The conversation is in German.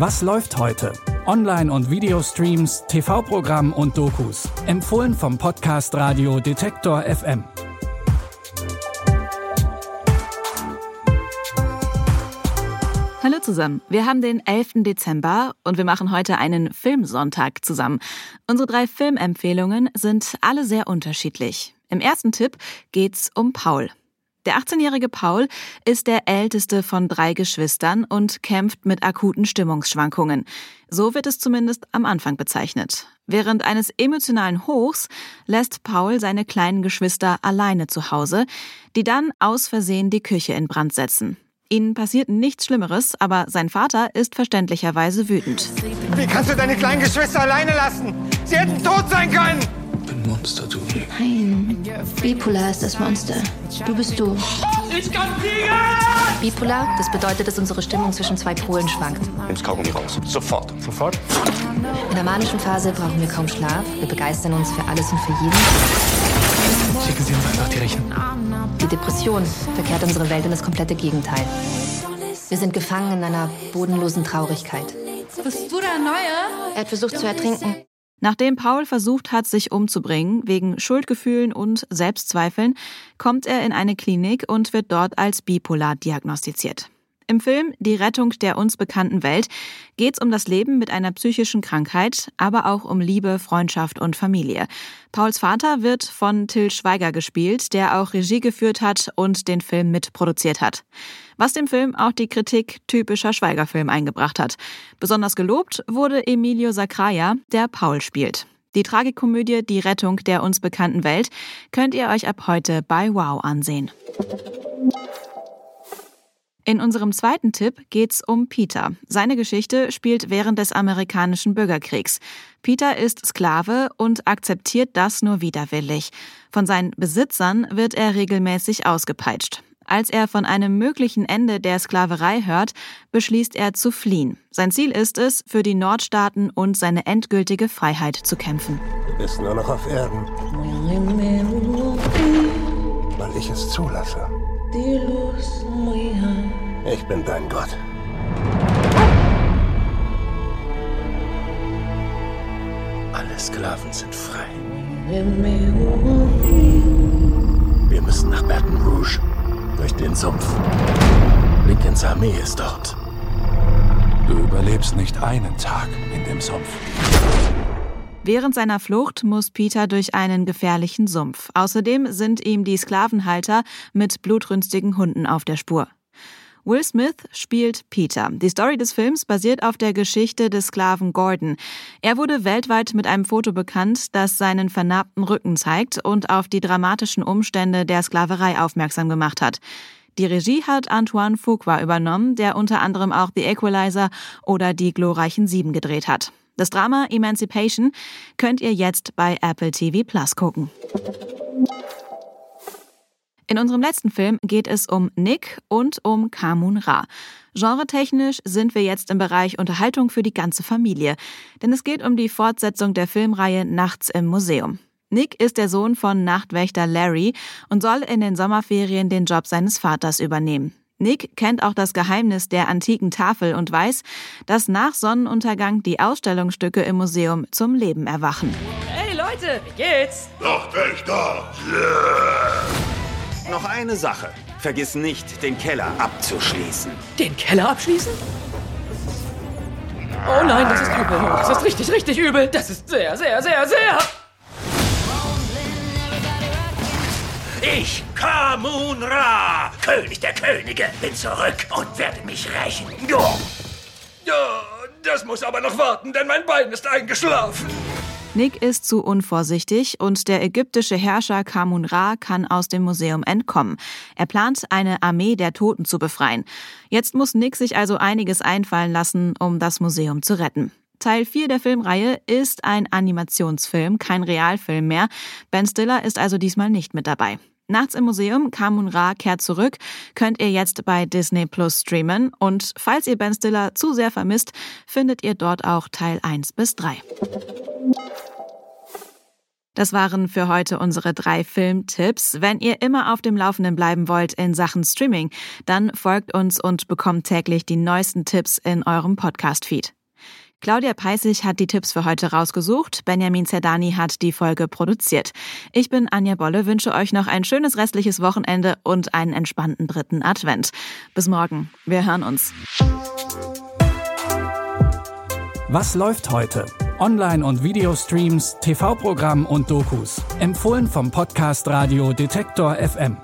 Was läuft heute? Online- und Videostreams, TV-Programm und Dokus. Empfohlen vom Podcast Radio Detektor FM. Hallo zusammen. Wir haben den 11. Dezember und wir machen heute einen Filmsonntag zusammen. Unsere drei Filmempfehlungen sind alle sehr unterschiedlich. Im ersten Tipp geht's um Paul. Der 18-jährige Paul ist der älteste von drei Geschwistern und kämpft mit akuten Stimmungsschwankungen. So wird es zumindest am Anfang bezeichnet. Während eines emotionalen Hochs lässt Paul seine kleinen Geschwister alleine zu Hause, die dann aus Versehen die Küche in Brand setzen. Ihnen passiert nichts Schlimmeres, aber sein Vater ist verständlicherweise wütend. Wie kannst du deine kleinen Geschwister alleine lassen? Sie hätten tot sein können! Ein Monster, du. Nein. Bipolar ist das Monster. Du bist du. Ich kann fliegen! Bipolar, das bedeutet, dass unsere Stimmung zwischen zwei Polen schwankt. Nimm's Kaugummi raus. Sofort. Sofort? In der manischen Phase brauchen wir kaum Schlaf. Wir begeistern uns für alles und für jeden. Schicken Sie uns einfach die Rechnung. Die Depression verkehrt unsere Welt in das komplette Gegenteil. Wir sind gefangen in einer bodenlosen Traurigkeit. Bist du der Neue? Er hat versucht zu ertrinken. Nachdem Paul versucht hat, sich umzubringen, wegen Schuldgefühlen und Selbstzweifeln, kommt er in eine Klinik und wird dort als bipolar diagnostiziert. Im Film Die Rettung der uns bekannten Welt geht es um das Leben mit einer psychischen Krankheit, aber auch um Liebe, Freundschaft und Familie. Pauls Vater wird von Till Schweiger gespielt, der auch Regie geführt hat und den Film mitproduziert hat. Was dem Film auch die Kritik typischer Schweiger-Film eingebracht hat. Besonders gelobt wurde Emilio Sacraia, der Paul spielt. Die Tragikomödie Die Rettung der uns bekannten Welt könnt ihr euch ab heute bei Wow ansehen. In unserem zweiten Tipp geht's um Peter. Seine Geschichte spielt während des amerikanischen Bürgerkriegs. Peter ist Sklave und akzeptiert das nur widerwillig. Von seinen Besitzern wird er regelmäßig ausgepeitscht. Als er von einem möglichen Ende der Sklaverei hört, beschließt er zu fliehen. Sein Ziel ist es, für die Nordstaaten und seine endgültige Freiheit zu kämpfen. Du bist nur noch auf Erden, weil ich es zulasse. Ich bin dein Gott. Alle Sklaven sind frei. Wir müssen nach Baton Rouge. Durch den Sumpf. Lincolns Armee ist dort. Du überlebst nicht einen Tag in dem Sumpf. Während seiner Flucht muss Peter durch einen gefährlichen Sumpf. Außerdem sind ihm die Sklavenhalter mit blutrünstigen Hunden auf der Spur. Will Smith spielt Peter. Die Story des Films basiert auf der Geschichte des Sklaven Gordon. Er wurde weltweit mit einem Foto bekannt, das seinen vernarbten Rücken zeigt und auf die dramatischen Umstände der Sklaverei aufmerksam gemacht hat. Die Regie hat Antoine Fuqua übernommen, der unter anderem auch The Equalizer oder Die glorreichen Sieben gedreht hat. Das Drama Emancipation könnt ihr jetzt bei Apple TV Plus gucken. In unserem letzten Film geht es um Nick und um Kamun Ra. Genretechnisch sind wir jetzt im Bereich Unterhaltung für die ganze Familie, denn es geht um die Fortsetzung der Filmreihe Nachts im Museum. Nick ist der Sohn von Nachtwächter Larry und soll in den Sommerferien den Job seines Vaters übernehmen. Nick kennt auch das Geheimnis der antiken Tafel und weiß, dass nach Sonnenuntergang die Ausstellungsstücke im Museum zum Leben erwachen. Hey Leute, wie geht's? Nachtwächter! Noch eine Sache. Vergiss nicht, den Keller abzuschließen. Den Keller abschließen? Oh nein, das ist übel. Das ist richtig, richtig übel. Das ist sehr, sehr, sehr, sehr. Ich, Kamun Ra, König der Könige, bin zurück und werde mich rächen. Ja. Ja, das muss aber noch warten, denn mein Bein ist eingeschlafen. Nick ist zu unvorsichtig und der ägyptische Herrscher Kamun Ra kann aus dem Museum entkommen. Er plant, eine Armee der Toten zu befreien. Jetzt muss Nick sich also einiges einfallen lassen, um das Museum zu retten. Teil 4 der Filmreihe ist ein Animationsfilm, kein Realfilm mehr. Ben Stiller ist also diesmal nicht mit dabei. Nachts im Museum, Kamun Ra kehrt zurück, könnt ihr jetzt bei Disney Plus streamen. Und falls ihr Ben Stiller zu sehr vermisst, findet ihr dort auch Teil 1 bis 3. Das waren für heute unsere drei Filmtipps. Wenn ihr immer auf dem Laufenden bleiben wollt in Sachen Streaming, dann folgt uns und bekommt täglich die neuesten Tipps in eurem Podcast-Feed. Claudia Peissig hat die Tipps für heute rausgesucht. Benjamin Zerdani hat die Folge produziert. Ich bin Anja Bolle, wünsche euch noch ein schönes restliches Wochenende und einen entspannten dritten Advent. Bis morgen. Wir hören uns. Was läuft heute? Online- und Videostreams, TV-Programm und Dokus. Empfohlen vom Podcast Radio Detektor FM.